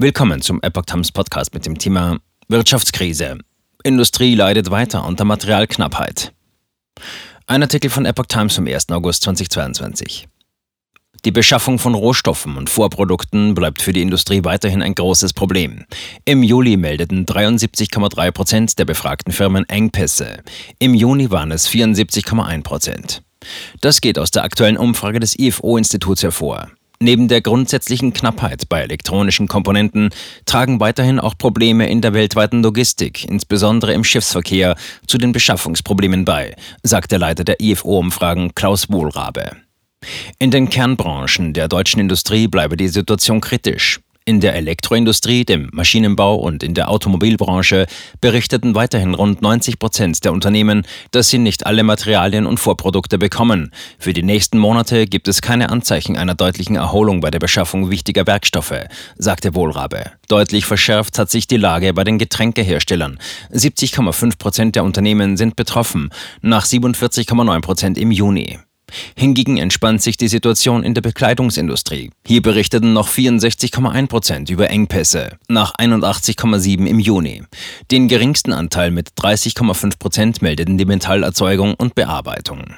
Willkommen zum Epoch Times Podcast mit dem Thema Wirtschaftskrise. Industrie leidet weiter unter Materialknappheit. Ein Artikel von Epoch Times vom 1. August 2022. Die Beschaffung von Rohstoffen und Vorprodukten bleibt für die Industrie weiterhin ein großes Problem. Im Juli meldeten 73,3 Prozent der befragten Firmen Engpässe. Im Juni waren es 74,1 Prozent. Das geht aus der aktuellen Umfrage des IFO-Instituts hervor. Neben der grundsätzlichen Knappheit bei elektronischen Komponenten tragen weiterhin auch Probleme in der weltweiten Logistik, insbesondere im Schiffsverkehr, zu den Beschaffungsproblemen bei, sagt der Leiter der IFO-Umfragen Klaus Wohlrabe. In den Kernbranchen der deutschen Industrie bleibe die Situation kritisch. In der Elektroindustrie, dem Maschinenbau und in der Automobilbranche berichteten weiterhin rund 90 Prozent der Unternehmen, dass sie nicht alle Materialien und Vorprodukte bekommen. Für die nächsten Monate gibt es keine Anzeichen einer deutlichen Erholung bei der Beschaffung wichtiger Werkstoffe, sagte Wohlrabe. Deutlich verschärft hat sich die Lage bei den Getränkeherstellern. 70,5 Prozent der Unternehmen sind betroffen, nach 47,9 Prozent im Juni. Hingegen entspannt sich die Situation in der Bekleidungsindustrie. Hier berichteten noch 64,1 Prozent über Engpässe, nach 81,7 im Juni. Den geringsten Anteil mit 30,5 Prozent meldeten die Metallerzeugung und Bearbeitung.